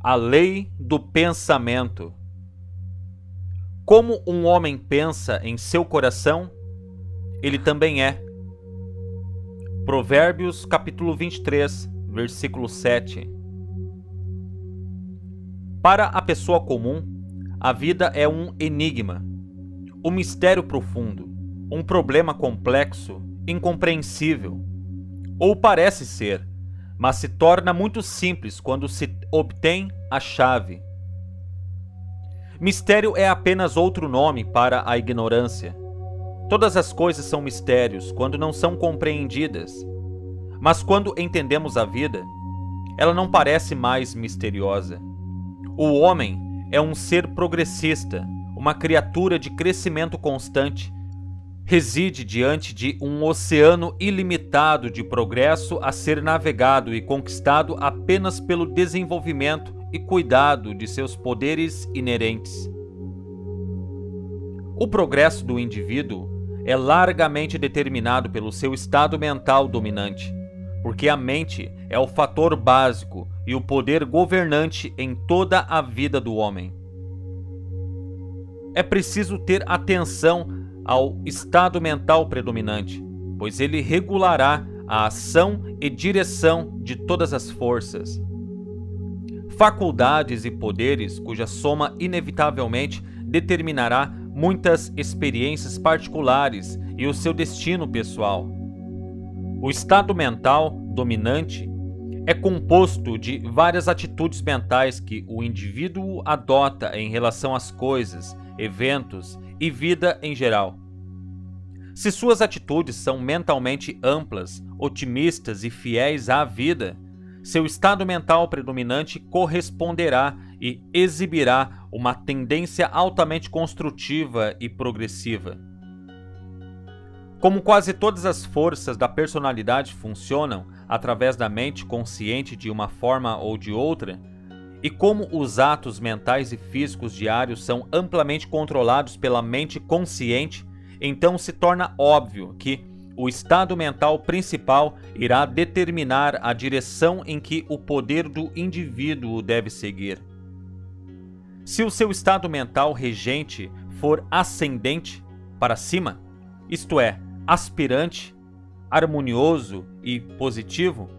A lei do pensamento. Como um homem pensa em seu coração, ele também é. Provérbios capítulo 23, versículo 7. Para a pessoa comum, a vida é um enigma, um mistério profundo, um problema complexo, incompreensível. Ou parece ser, mas se torna muito simples quando se obtém a chave. Mistério é apenas outro nome para a ignorância. Todas as coisas são mistérios quando não são compreendidas. Mas quando entendemos a vida, ela não parece mais misteriosa. O homem é um ser progressista, uma criatura de crescimento constante. Reside diante de um oceano ilimitado de progresso a ser navegado e conquistado apenas pelo desenvolvimento e cuidado de seus poderes inerentes. O progresso do indivíduo é largamente determinado pelo seu estado mental dominante, porque a mente é o fator básico e o poder governante em toda a vida do homem. É preciso ter atenção ao estado mental predominante, pois ele regulará a ação e direção de todas as forças faculdades e poderes cuja soma inevitavelmente determinará muitas experiências particulares e o seu destino pessoal. O estado mental dominante é composto de várias atitudes mentais que o indivíduo adota em relação às coisas, eventos e vida em geral. Se suas atitudes são mentalmente amplas, otimistas e fiéis à vida, seu estado mental predominante corresponderá e exibirá uma tendência altamente construtiva e progressiva. Como quase todas as forças da personalidade funcionam através da mente consciente de uma forma ou de outra, e como os atos mentais e físicos diários são amplamente controlados pela mente consciente, então se torna óbvio que o estado mental principal irá determinar a direção em que o poder do indivíduo deve seguir. Se o seu estado mental regente for ascendente para cima, isto é, aspirante, harmonioso e positivo,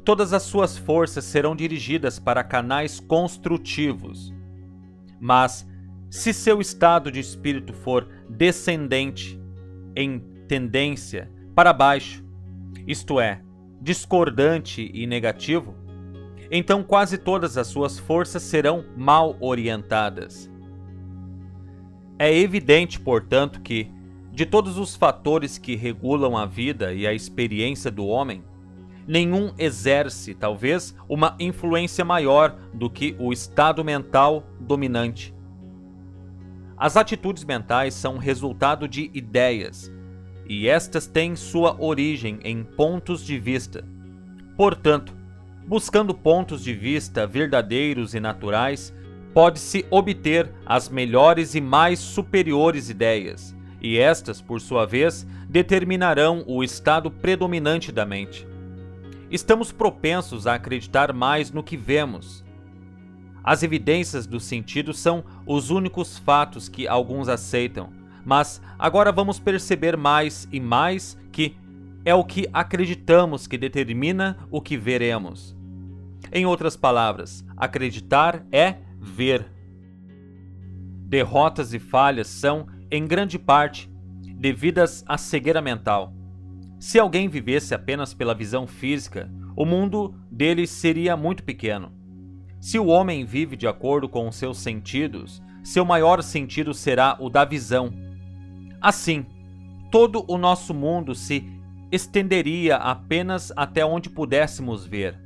todas as suas forças serão dirigidas para canais construtivos. Mas, se seu estado de espírito for descendente, em tendência para baixo, isto é, discordante e negativo, então quase todas as suas forças serão mal orientadas. É evidente, portanto, que, de todos os fatores que regulam a vida e a experiência do homem, nenhum exerce, talvez, uma influência maior do que o estado mental dominante. As atitudes mentais são resultado de ideias, e estas têm sua origem em pontos de vista. Portanto, buscando pontos de vista verdadeiros e naturais, pode-se obter as melhores e mais superiores ideias, e estas, por sua vez, determinarão o estado predominante da mente. Estamos propensos a acreditar mais no que vemos. As evidências do sentido são os únicos fatos que alguns aceitam, mas agora vamos perceber mais e mais que é o que acreditamos que determina o que veremos. Em outras palavras, acreditar é ver. Derrotas e falhas são, em grande parte, devidas à cegueira mental. Se alguém vivesse apenas pela visão física, o mundo dele seria muito pequeno. Se o homem vive de acordo com os seus sentidos, seu maior sentido será o da visão Assim, todo o nosso mundo se estenderia apenas até onde pudéssemos ver.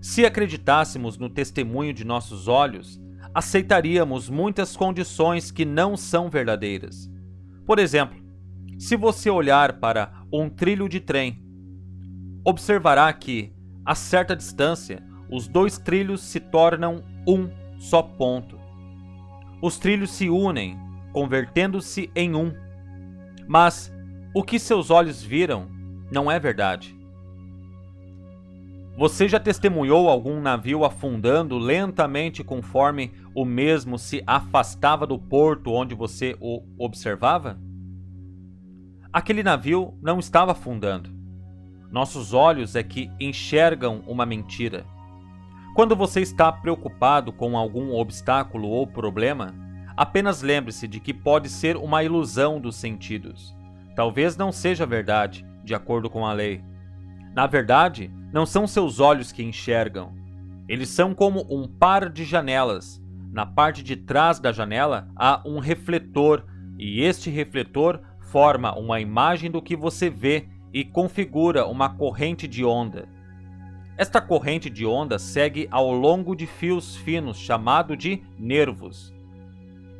Se acreditássemos no testemunho de nossos olhos, aceitaríamos muitas condições que não são verdadeiras. Por exemplo, se você olhar para um trilho de trem, observará que, a certa distância, os dois trilhos se tornam um só ponto. Os trilhos se unem convertendo-se em um. Mas o que seus olhos viram não é verdade. Você já testemunhou algum navio afundando lentamente conforme o mesmo se afastava do porto onde você o observava? Aquele navio não estava afundando. Nossos olhos é que enxergam uma mentira. Quando você está preocupado com algum obstáculo ou problema, apenas lembre-se de que pode ser uma ilusão dos sentidos. Talvez não seja verdade, de acordo com a lei. Na verdade, não são seus olhos que enxergam. Eles são como um par de janelas. Na parte de trás da janela há um refletor, e este refletor forma uma imagem do que você vê e configura uma corrente de onda. Esta corrente de onda segue ao longo de fios finos chamado de nervos.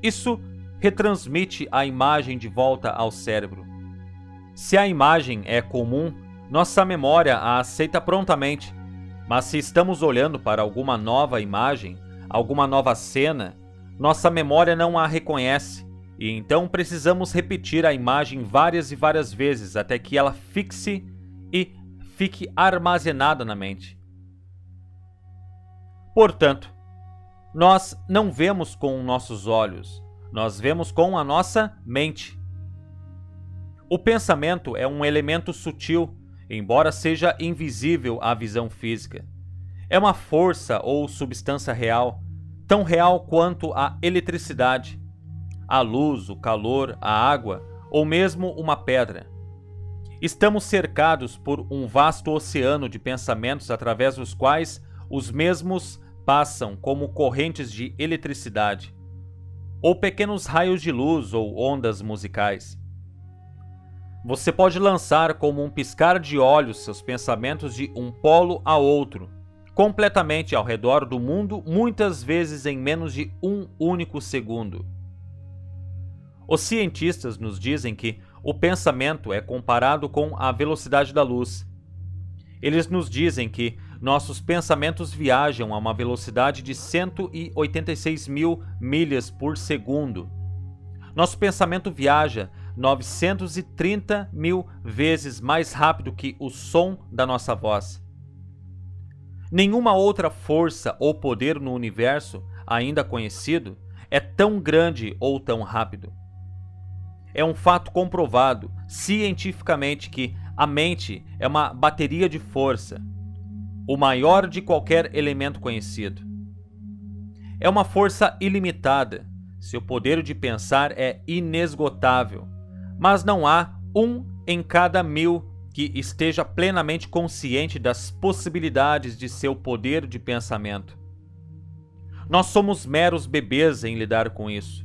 Isso retransmite a imagem de volta ao cérebro. Se a imagem é comum, nossa memória a aceita prontamente, mas se estamos olhando para alguma nova imagem, alguma nova cena, nossa memória não a reconhece e então precisamos repetir a imagem várias e várias vezes até que ela fixe e fique armazenada na mente. Portanto, nós não vemos com nossos olhos, nós vemos com a nossa mente. O pensamento é um elemento sutil embora seja invisível à visão física. É uma força ou substância real, tão real quanto a eletricidade, a luz, o calor, a água ou mesmo uma pedra. Estamos cercados por um vasto oceano de pensamentos através dos quais os mesmos passam como correntes de eletricidade, ou pequenos raios de luz ou ondas musicais. Você pode lançar como um piscar de olhos seus pensamentos de um polo a outro, completamente ao redor do mundo, muitas vezes em menos de um único segundo. Os cientistas nos dizem que o pensamento é comparado com a velocidade da luz. Eles nos dizem que nossos pensamentos viajam a uma velocidade de 186 mil milhas por segundo. Nosso pensamento viaja 930 mil vezes mais rápido que o som da nossa voz. Nenhuma outra força ou poder no universo, ainda conhecido, é tão grande ou tão rápido. É um fato comprovado cientificamente que a mente é uma bateria de força, o maior de qualquer elemento conhecido. É uma força ilimitada. Seu poder de pensar é inesgotável mas não há um em cada mil que esteja plenamente consciente das possibilidades de seu poder de pensamento. Nós somos meros bebês em lidar com isso.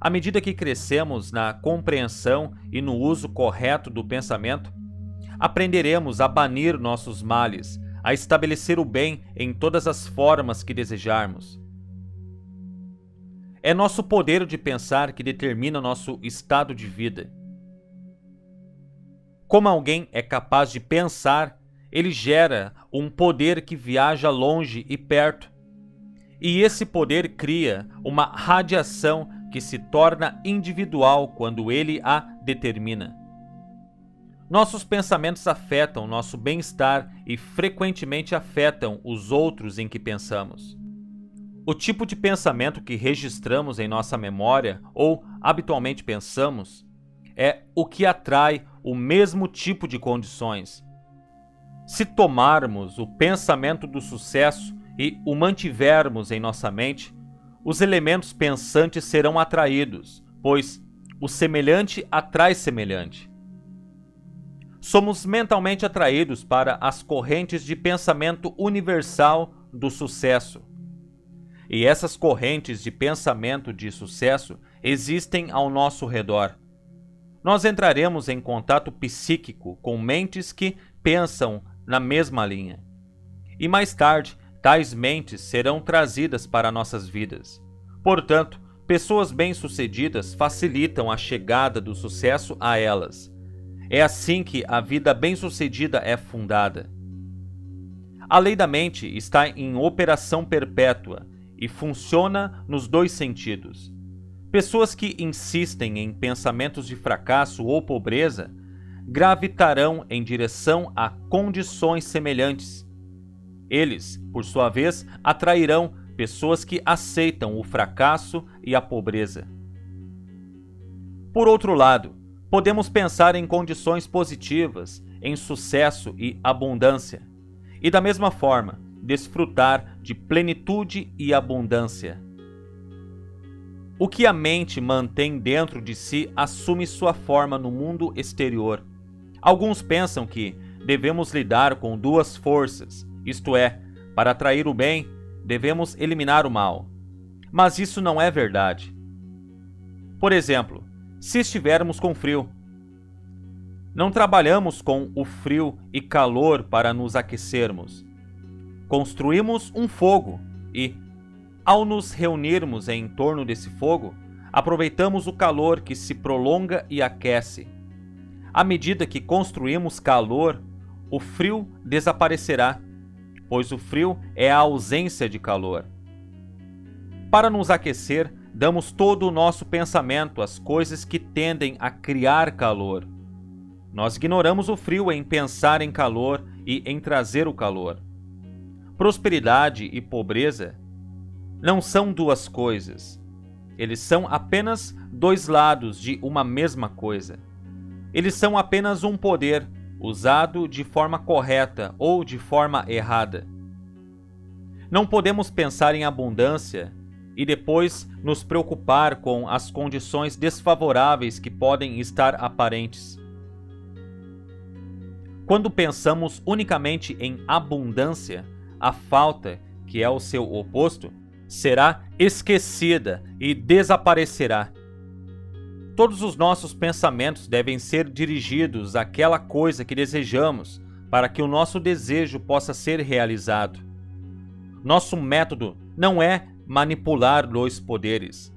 À medida que crescemos na compreensão e no uso correto do pensamento, aprenderemos a banir nossos males, a estabelecer o bem em todas as formas que desejarmos. É nosso poder de pensar que determina nosso estado de vida. Como alguém é capaz de pensar, ele gera um poder que viaja longe e perto. E esse poder cria uma radiação que se torna individual quando ele a determina. Nossos pensamentos afetam nosso bem-estar e frequentemente afetam os outros em que pensamos. O tipo de pensamento que registramos em nossa memória ou habitualmente pensamos é o que atrai o mesmo tipo de condições. Se tomarmos o pensamento do sucesso e o mantivermos em nossa mente, os elementos pensantes serão atraídos, pois o semelhante atrai semelhante. Somos mentalmente atraídos para as correntes de pensamento universal do sucesso. E essas correntes de pensamento de sucesso existem ao nosso redor. Nós entraremos em contato psíquico com mentes que pensam na mesma linha. E mais tarde, tais mentes serão trazidas para nossas vidas. Portanto, pessoas bem-sucedidas facilitam a chegada do sucesso a elas. É assim que a vida bem-sucedida é fundada. A lei da mente está em operação perpétua e funciona nos dois sentidos. Pessoas que insistem em pensamentos de fracasso ou pobreza gravitarão em direção a condições semelhantes, Eles, por sua vez, atrairão pessoas que aceitam o fracasso e a pobreza. Por outro lado, podemos pensar em condições positivas, em sucesso e abundância, e da mesma forma, desfrutar de plenitude e abundância. O que a mente mantém dentro de si assume sua forma no mundo exterior. Alguns pensam que devemos lidar com duas forças, isto é, para atrair o bem, devemos eliminar o mal. Mas isso não é verdade. Por exemplo, se estivermos com frio, não trabalhamos com o frio e calor para nos aquecermos. Construímos um fogo e, ao nos reunirmos em torno desse fogo, aproveitamos o calor que se prolonga e aquece. À medida que construímos calor, o frio desaparecerá, pois o frio é a ausência de calor. Para nos aquecer, damos todo o nosso pensamento às coisas que tendem a criar calor. Nós ignoramos o frio em pensar em calor e em trazer o calor. Prosperidade e pobreza não são duas coisas. Eles são apenas dois lados de uma mesma coisa. Eles são apenas um poder usado de forma correta ou de forma errada. Não podemos pensar em abundância e depois nos preocupar com as condições desfavoráveis que podem estar aparentes. Quando pensamos unicamente em abundância, a falta, que é o seu oposto, será esquecida e desaparecerá. Todos os nossos pensamentos devem ser dirigidos àquela coisa que desejamos, para que o nosso desejo possa ser realizado. Nosso método não é manipular dois poderes.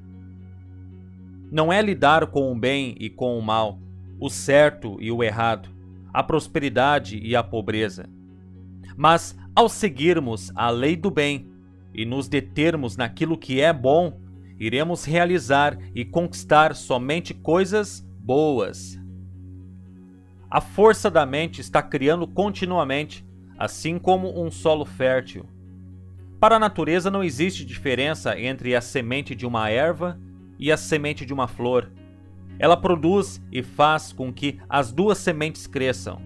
Não é lidar com o bem e com o mal, o certo e o errado, a prosperidade e a pobreza. Mas ao seguirmos a lei do bem e nos determos naquilo que é bom, iremos realizar e conquistar somente coisas boas. A força da mente está criando continuamente, assim como um solo fértil. Para a natureza não existe diferença entre a semente de uma erva e a semente de uma flor. Ela produz e faz com que as duas sementes cresçam.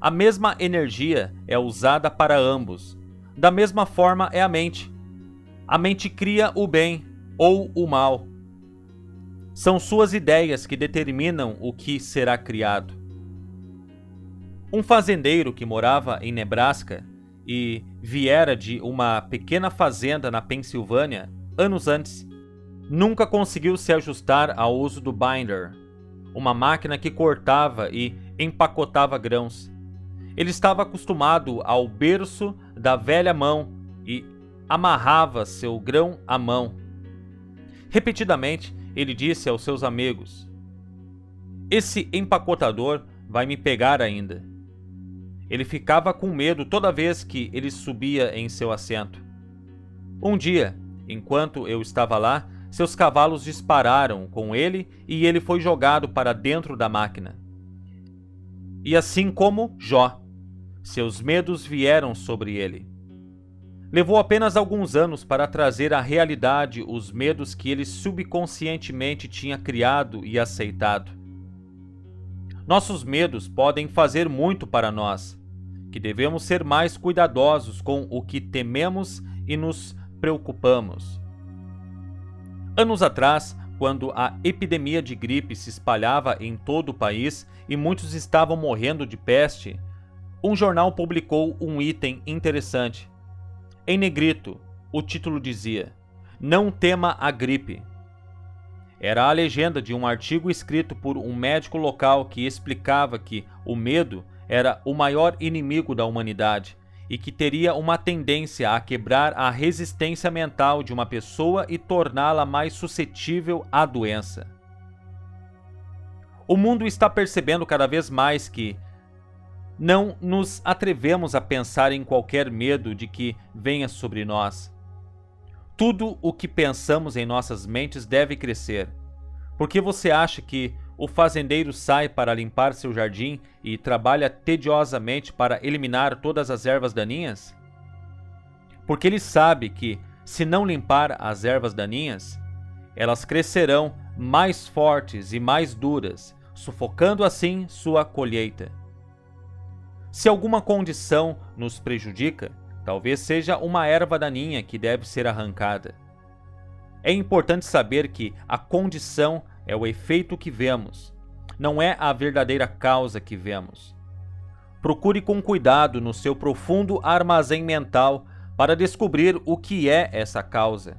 A mesma energia é usada para ambos. Da mesma forma é a mente. A mente cria o bem ou o mal. São suas ideias que determinam o que será criado. Um fazendeiro que morava em Nebraska e viera de uma pequena fazenda na Pensilvânia anos antes, nunca conseguiu se ajustar ao uso do binder, uma máquina que cortava e empacotava grãos. Ele estava acostumado ao berço da velha mão e amarrava seu grão à mão. Repetidamente, ele disse aos seus amigos: Esse empacotador vai me pegar ainda. Ele ficava com medo toda vez que ele subia em seu assento. Um dia, enquanto eu estava lá, seus cavalos dispararam com ele e ele foi jogado para dentro da máquina. E assim como Jó, seus medos vieram sobre ele. Levou apenas alguns anos para trazer à realidade os medos que ele subconscientemente tinha criado e aceitado. Nossos medos podem fazer muito para nós, que devemos ser mais cuidadosos com o que tememos e nos preocupamos. Anos atrás, quando a epidemia de gripe se espalhava em todo o país e muitos estavam morrendo de peste, um jornal publicou um item interessante em negrito, o título dizia: Não tema a gripe. Era a legenda de um artigo escrito por um médico local que explicava que o medo era o maior inimigo da humanidade e que teria uma tendência a quebrar a resistência mental de uma pessoa e torná-la mais suscetível à doença. O mundo está percebendo cada vez mais que não nos atrevemos a pensar em qualquer medo de que venha sobre nós. Tudo o que pensamos em nossas mentes deve crescer. Porque você acha que o fazendeiro sai para limpar seu jardim e trabalha tediosamente para eliminar todas as ervas daninhas? porque ele sabe que, se não limpar as ervas daninhas, elas crescerão mais fortes e mais duras, sufocando assim sua colheita. Se alguma condição nos prejudica, talvez seja uma erva daninha que deve ser arrancada. É importante saber que a condição é o efeito que vemos, não é a verdadeira causa que vemos. Procure com cuidado no seu profundo armazém mental para descobrir o que é essa causa.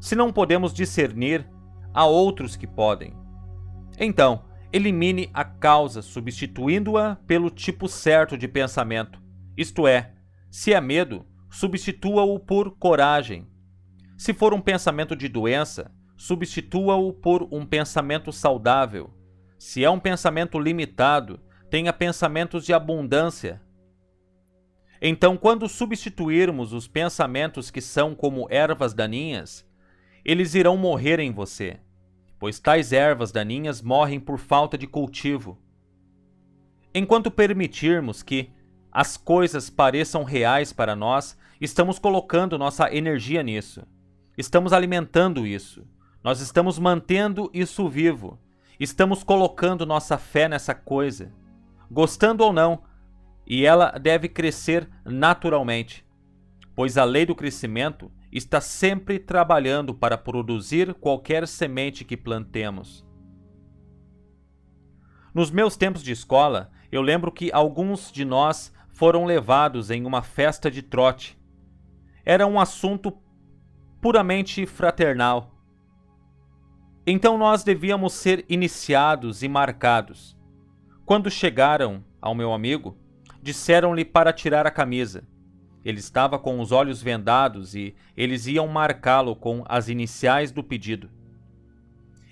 Se não podemos discernir, há outros que podem. Então, elimine a causa substituindo-a pelo tipo certo de pensamento. Isto é, se é medo, substitua-o por coragem. Se for um pensamento de doença, substitua-o por um pensamento saudável. Se é um pensamento limitado, tenha pensamentos de abundância. Então, quando substituirmos os pensamentos que são como ervas daninhas, eles irão morrer em você pois tais ervas daninhas morrem por falta de cultivo. Enquanto permitirmos que as coisas pareçam reais para nós, estamos colocando nossa energia nisso. Estamos alimentando isso. Nós estamos mantendo isso vivo. Estamos colocando nossa fé nessa coisa. Gostando ou não, e ela deve crescer naturalmente, pois a lei do crescimento está sempre trabalhando para produzir qualquer semente que plantemos. Nos meus tempos de escola, eu lembro que alguns de nós foram levados em uma festa de trote. Era um assunto puramente fraternal. Então nós devíamos ser iniciados e marcados. Quando chegaram ao meu amigo, disseram-lhe para tirar a camisa. Ele estava com os olhos vendados e eles iam marcá-lo com as iniciais do pedido.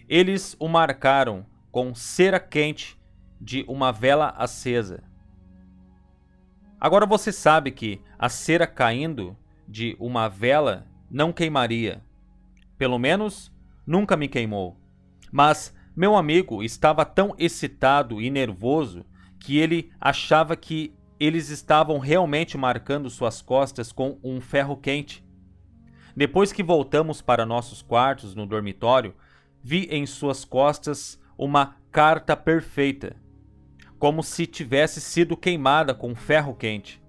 Eles o marcaram com cera quente de uma vela acesa. Agora você sabe que a cera caindo de uma vela não queimaria. Pelo menos nunca me queimou. Mas meu amigo estava tão excitado e nervoso que ele achava que eles estavam realmente marcando suas costas com um ferro quente. Depois que voltamos para nossos quartos no dormitório, vi em suas costas uma carta perfeita, como se tivesse sido queimada com ferro quente.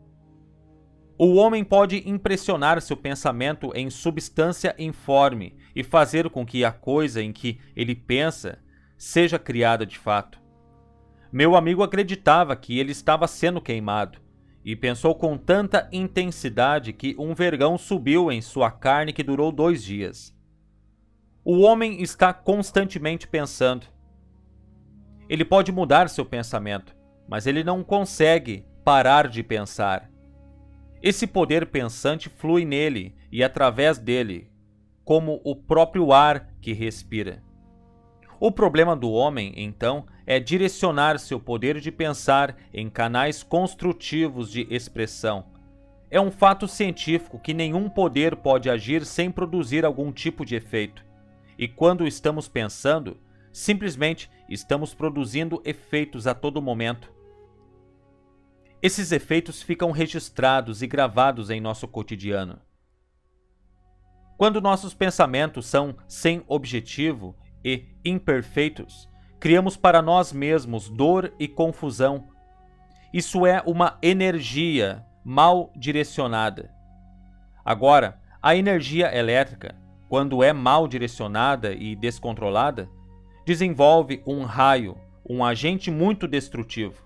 O homem pode impressionar seu pensamento em substância informe e fazer com que a coisa em que ele pensa seja criada de fato. Meu amigo acreditava que ele estava sendo queimado e pensou com tanta intensidade que um vergão subiu em sua carne que durou dois dias. O homem está constantemente pensando. Ele pode mudar seu pensamento, mas ele não consegue parar de pensar. Esse poder pensante flui nele e através dele, como o próprio ar que respira. O problema do homem, então, é direcionar seu poder de pensar em canais construtivos de expressão. É um fato científico que nenhum poder pode agir sem produzir algum tipo de efeito. E quando estamos pensando, simplesmente estamos produzindo efeitos a todo momento. Esses efeitos ficam registrados e gravados em nosso cotidiano. Quando nossos pensamentos são sem objetivo e imperfeitos, criamos para nós mesmos dor e confusão. Isso é uma energia mal direcionada. Agora, a energia elétrica, quando é mal direcionada e descontrolada, desenvolve um raio, um agente muito destrutivo.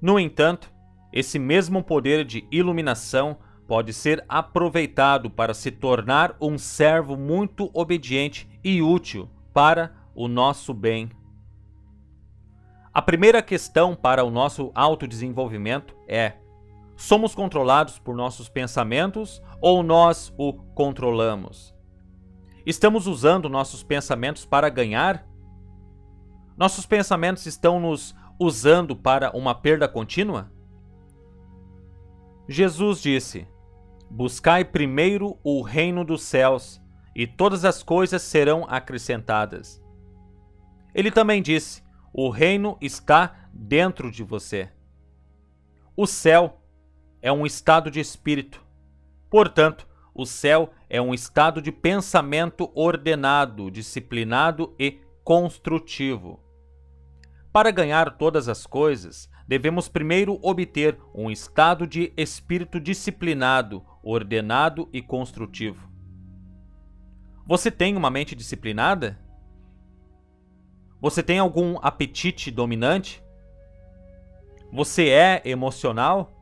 No entanto, esse mesmo poder de iluminação pode ser aproveitado para se tornar um servo muito obediente e útil para o nosso bem. A primeira questão para o nosso autodesenvolvimento é: somos controlados por nossos pensamentos ou nós o controlamos? Estamos usando nossos pensamentos para ganhar? Nossos pensamentos estão nos usando para uma perda contínua? Jesus disse: Buscai primeiro o reino dos céus e todas as coisas serão acrescentadas. Ele também disse: O reino está dentro de você. O céu é um estado de espírito. Portanto, o céu é um estado de pensamento ordenado, disciplinado e construtivo. Para ganhar todas as coisas, devemos primeiro obter um estado de espírito disciplinado, ordenado e construtivo. Você tem uma mente disciplinada? Você tem algum apetite dominante? Você é emocional?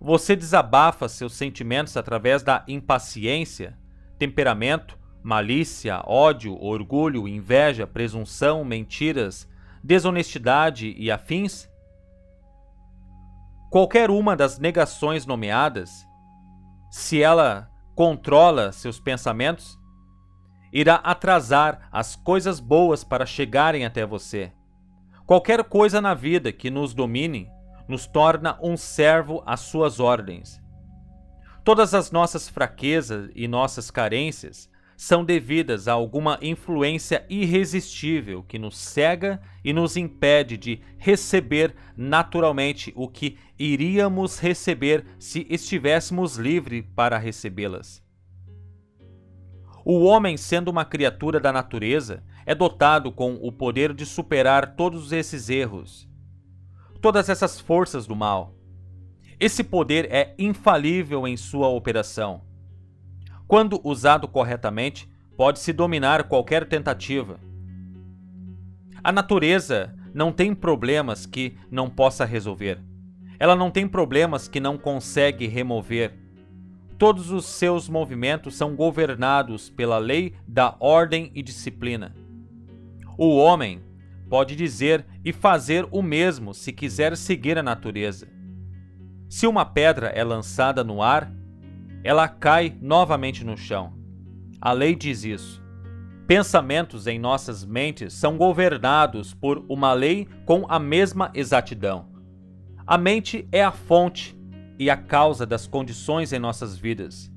Você desabafa seus sentimentos através da impaciência, temperamento, malícia, ódio, orgulho, inveja, presunção, mentiras, desonestidade e afins? Qualquer uma das negações nomeadas, se ela controla seus pensamentos, irá atrasar as coisas boas para chegarem até você. Qualquer coisa na vida que nos domine nos torna um servo às suas ordens. Todas as nossas fraquezas e nossas carências são devidas a alguma influência irresistível que nos cega e nos impede de receber naturalmente o que iríamos receber se estivéssemos livres para recebê-las. O homem, sendo uma criatura da natureza, é dotado com o poder de superar todos esses erros, todas essas forças do mal. Esse poder é infalível em sua operação quando usado corretamente, pode-se dominar qualquer tentativa. A natureza não tem problemas que não possa resolver. Ela não tem problemas que não consegue remover. Todos os seus movimentos são governados pela lei da ordem e disciplina. O homem pode dizer e fazer o mesmo se quiser seguir a natureza. Se uma pedra é lançada no ar, ela cai novamente no chão. A lei diz isso. Pensamentos em nossas mentes são governados por uma lei com a mesma exatidão. A mente é a fonte e a causa das condições em nossas vidas.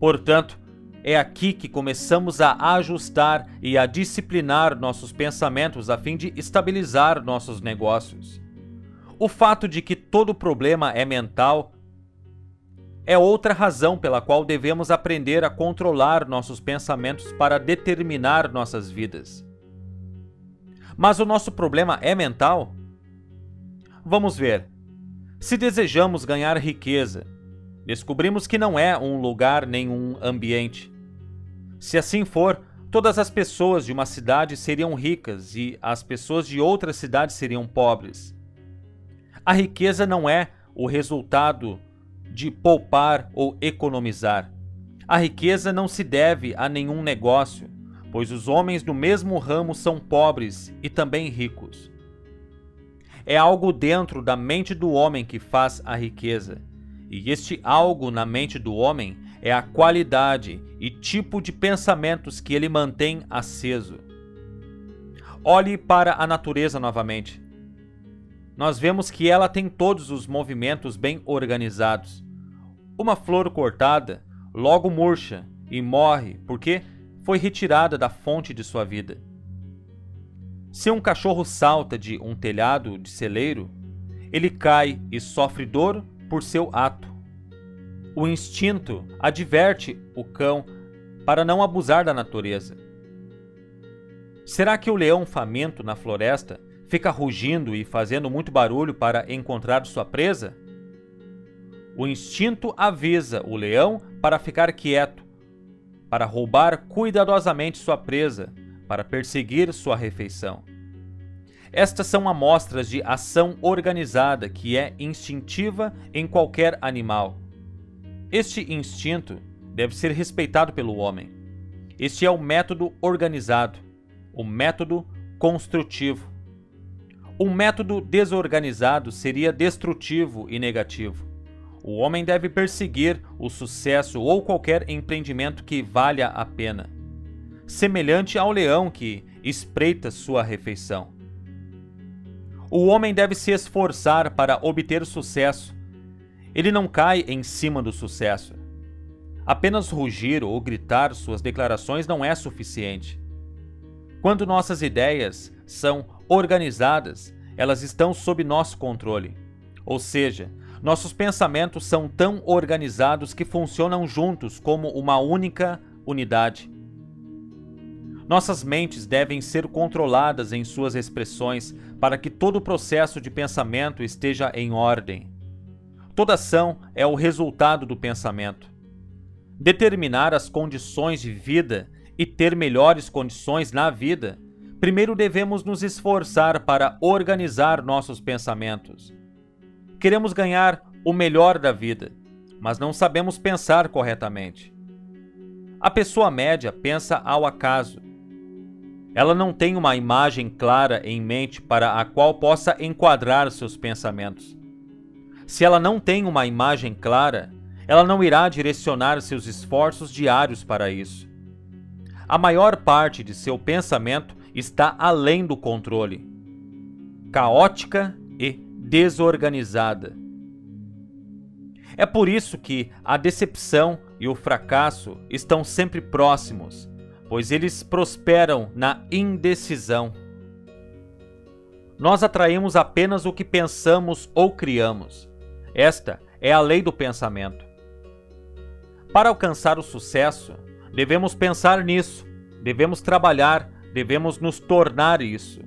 Portanto, é aqui que começamos a ajustar e a disciplinar nossos pensamentos a fim de estabilizar nossos negócios. O fato de que todo problema é mental é outra razão pela qual devemos aprender a controlar nossos pensamentos para determinar nossas vidas. Mas o nosso problema é mental? Vamos ver. Se desejamos ganhar riqueza, descobrimos que não é um lugar nem um ambiente. Se assim for, todas as pessoas de uma cidade seriam ricas e as pessoas de outra cidade seriam pobres. A riqueza não é o resultado de poupar ou economizar. A riqueza não se deve a nenhum negócio, pois os homens do mesmo ramo são pobres e também ricos. É algo dentro da mente do homem que faz a riqueza, e este algo na mente do homem é a qualidade e tipo de pensamentos que ele mantém aceso. Olhe para a natureza novamente. Nós vemos que ela tem todos os movimentos bem organizados. Uma flor cortada logo murcha e morre porque foi retirada da fonte de sua vida. Se um cachorro salta de um telhado de celeiro, ele cai e sofre dor por seu ato. O instinto adverte o cão para não abusar da natureza. Será que o leão faminto na floresta fica rugindo e fazendo muito barulho para encontrar sua presa? O instinto avisa o leão para ficar quieto, para roubar cuidadosamente sua presa, para perseguir sua refeição. Estas são amostras de ação organizada que é instintiva em qualquer animal. Este instinto deve ser respeitado pelo homem. Este é o método organizado, o método construtivo. Um método desorganizado seria destrutivo e negativo. O homem deve perseguir o sucesso ou qualquer empreendimento que valha a pena, semelhante ao leão que espreita sua refeição. O homem deve se esforçar para obter sucesso. Ele não cai em cima do sucesso. Apenas rugir ou gritar suas declarações não é suficiente. Quando nossas ideias são organizadas, elas estão sob nosso controle. Ou seja, Nossos pensamentos são tão organizados que funcionam juntos como uma única unidade. Nossas mentes devem ser controladas em suas expressões para que todo o processo de pensamento esteja em ordem. Toda ação é o resultado do pensamento. Determinar as condições de vida e ter melhores condições na vida, primeiro devemos nos esforçar para organizar nossos pensamentos. Queremos ganhar o melhor da vida, mas não sabemos pensar corretamente. A pessoa média pensa ao acaso. Ela não tem uma imagem clara em mente para a qual possa enquadrar seus pensamentos. Se ela não tem uma imagem clara, ela não irá direcionar seus esforços diários para isso. A maior parte de seu pensamento está além do controle, caótica e desorganizada. É por isso que a decepção e o fracasso estão sempre próximos, pois eles prosperam na indecisão. Nós atraímos apenas o que pensamos ou criamos. Esta é a lei do pensamento. Para alcançar o sucesso, devemos pensar nisso, devemos trabalhar, devemos nos tornar isso.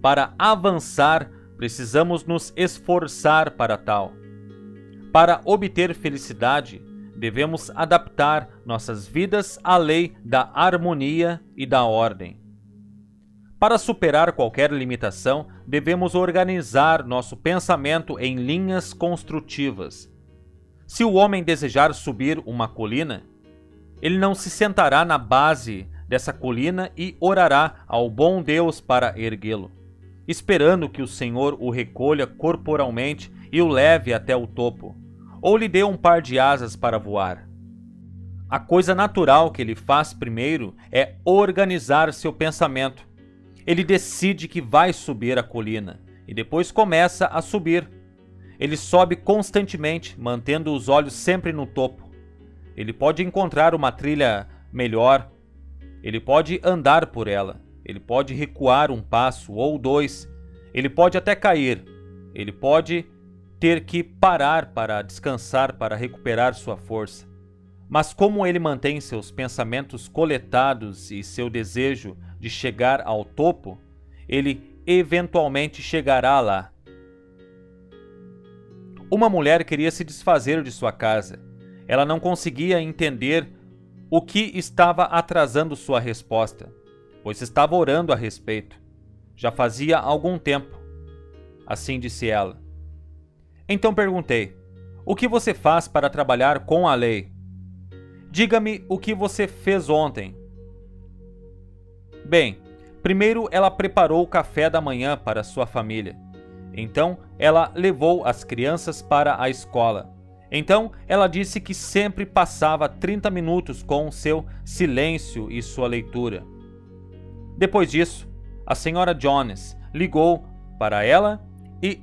Para avançar, precisamos nos esforçar para tal. Para obter felicidade, devemos adaptar nossas vidas à lei da harmonia e da ordem. Para superar qualquer limitação, devemos organizar nosso pensamento em linhas construtivas. Se o homem desejar subir uma colina, ele não se sentará na base dessa colina e orará ao bom Deus para erguê-lo esperando que o Senhor o recolha corporalmente e o leve até o topo, ou lhe dê um par de asas para voar. A coisa natural que ele faz primeiro é organizar seu pensamento. Ele decide que vai subir a colina e depois começa a subir. Ele sobe constantemente, mantendo os olhos sempre no topo. Ele pode encontrar uma trilha melhor, ele pode andar por ela, ele pode recuar um passo ou dois, ele pode até cair, ele pode ter que parar para descansar, para recuperar sua força. Mas como ele mantém seus pensamentos coletados e seu desejo de chegar ao topo, ele eventualmente chegará lá. Uma mulher queria se desfazer de sua casa. Ela não conseguia entender o que estava atrasando sua resposta pois estava orando a respeito. Já fazia algum tempo. Assim disse ela. Então perguntei: O que você faz para trabalhar com a lei? Diga-me o que você fez ontem. Bem, primeiro ela preparou o café da manhã para sua família. Então ela levou as crianças para a escola. Então ela disse que sempre passava 30 minutos com seu silêncio e sua leitura. Depois disso, a senhora Jones ligou para ela e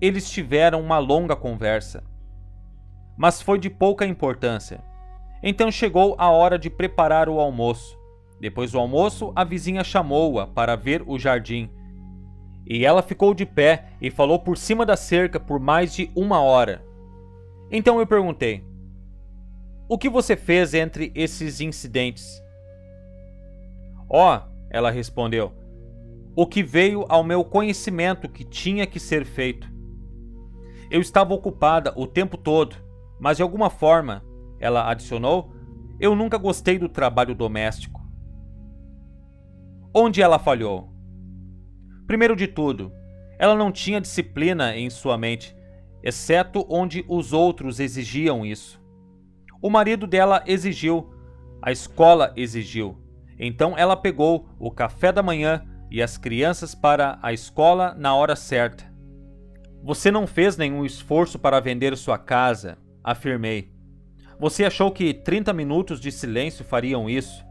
eles tiveram uma longa conversa. Mas foi de pouca importância. Então chegou a hora de preparar o almoço. Depois do almoço, a vizinha chamou-a para ver o jardim. E ela ficou de pé e falou por cima da cerca por mais de uma hora. Então eu perguntei: O que você fez entre esses incidentes? Ó, oh, ela respondeu: O que veio ao meu conhecimento que tinha que ser feito. Eu estava ocupada o tempo todo, mas de alguma forma, ela adicionou, eu nunca gostei do trabalho doméstico. Onde ela falhou? Primeiro de tudo, ela não tinha disciplina em sua mente, exceto onde os outros exigiam isso. O marido dela exigiu, a escola exigiu, então ela pegou o café da manhã e as crianças para a escola na hora certa. Você não fez nenhum esforço para vender sua casa, afirmei. Você achou que 30 minutos de silêncio fariam isso?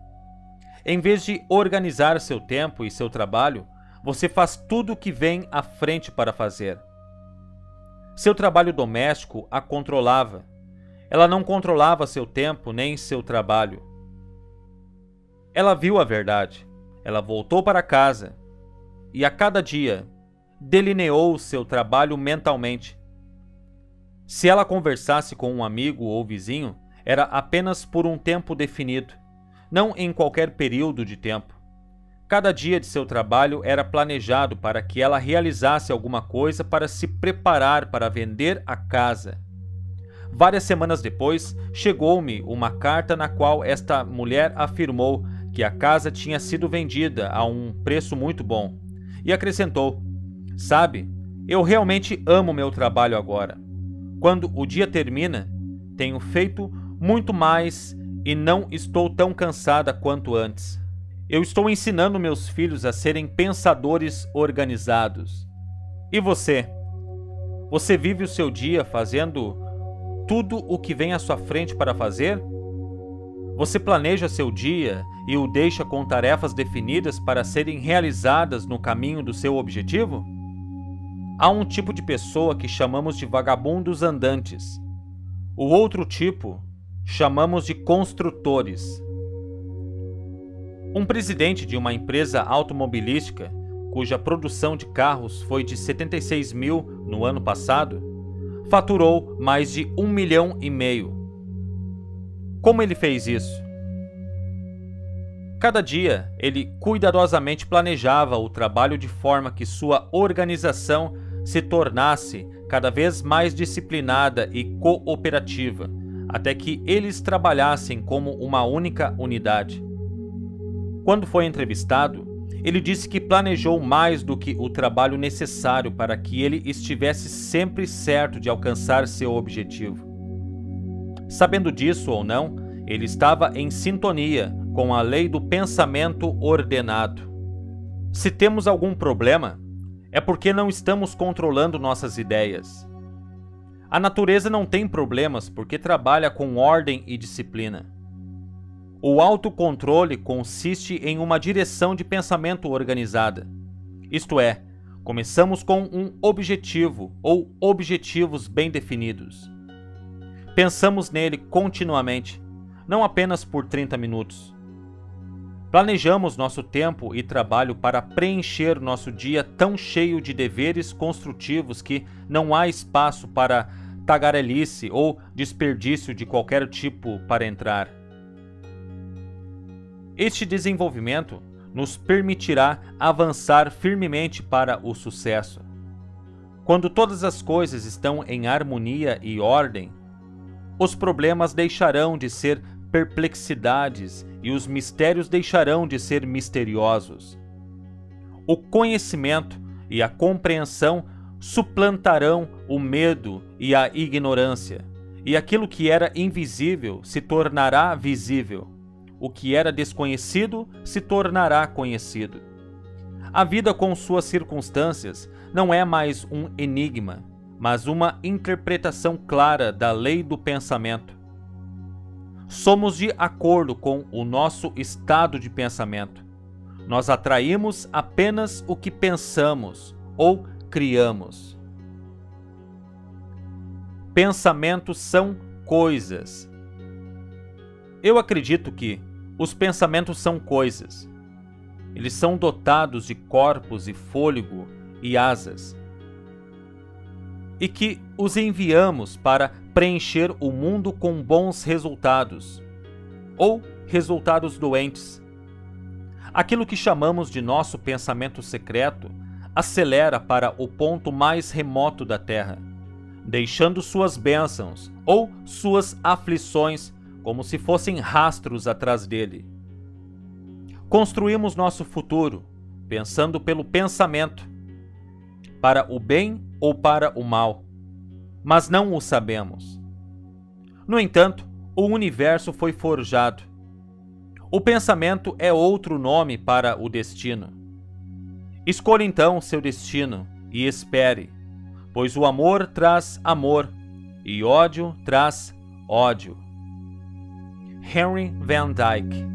Em vez de organizar seu tempo e seu trabalho, você faz tudo o que vem à frente para fazer. Seu trabalho doméstico a controlava. Ela não controlava seu tempo nem seu trabalho. Ela viu a verdade. Ela voltou para casa e a cada dia delineou seu trabalho mentalmente. Se ela conversasse com um amigo ou vizinho, era apenas por um tempo definido, não em qualquer período de tempo. Cada dia de seu trabalho era planejado para que ela realizasse alguma coisa para se preparar para vender a casa. Várias semanas depois, chegou-me uma carta na qual esta mulher afirmou que a casa tinha sido vendida a um preço muito bom e acrescentou: Sabe, eu realmente amo meu trabalho agora. Quando o dia termina, tenho feito muito mais e não estou tão cansada quanto antes. Eu estou ensinando meus filhos a serem pensadores organizados. E você? Você vive o seu dia fazendo tudo o que vem à sua frente para fazer? Você planeja seu dia e o deixa com tarefas definidas para serem realizadas no caminho do seu objetivo? Há um tipo de pessoa que chamamos de vagabundos andantes. O outro tipo chamamos de construtores. Um presidente de uma empresa automobilística, cuja produção de carros foi de 76 mil no ano passado, faturou mais de um milhão e meio. Como ele fez isso? Cada dia, ele cuidadosamente planejava o trabalho de forma que sua organização se tornasse cada vez mais disciplinada e cooperativa, até que eles trabalhassem como uma única unidade. Quando foi entrevistado, ele disse que planejou mais do que o trabalho necessário para que ele estivesse sempre certo de alcançar seu objetivo. Sabendo disso ou não, ele estava em sintonia com a lei do pensamento ordenado. Se temos algum problema, é porque não estamos controlando nossas ideias. A natureza não tem problemas porque trabalha com ordem e disciplina. O autocontrole consiste em uma direção de pensamento organizada. Isto é, começamos com um objetivo ou objetivos bem definidos. Pensamos nele continuamente, não apenas por 30 minutos. Planejamos nosso tempo e trabalho para preencher nosso dia tão cheio de deveres construtivos que não há espaço para tagarelice ou desperdício de qualquer tipo para entrar. Este desenvolvimento nos permitirá avançar firmemente para o sucesso. Quando todas as coisas estão em harmonia e ordem, os problemas deixarão de ser perplexidades e os mistérios deixarão de ser misteriosos. O conhecimento e a compreensão suplantarão o medo e a ignorância, e aquilo que era invisível se tornará visível o que era desconhecido se tornará conhecido. A vida com suas circunstâncias não é mais um enigma, mas uma interpretação clara da lei do pensamento. Somos de acordo com o nosso estado de pensamento. Nós atraímos apenas o que pensamos ou criamos. Pensamentos são coisas, eu acredito que os pensamentos são coisas. Eles são dotados de corpos e fôlego e asas. E que os enviamos para preencher o mundo com bons resultados ou resultados doentes. Aquilo que chamamos de nosso pensamento secreto acelera para o ponto mais remoto da Terra, deixando suas bênçãos ou suas aflições como se fossem rastros atrás dele. Construímos nosso futuro pensando pelo pensamento, para o bem ou para o mal, mas não o sabemos. No entanto, o universo foi forjado. O pensamento é outro nome para o destino. Escolha então seu destino e espere, pois o amor traz amor e ódio traz ódio. Henry Van Dyke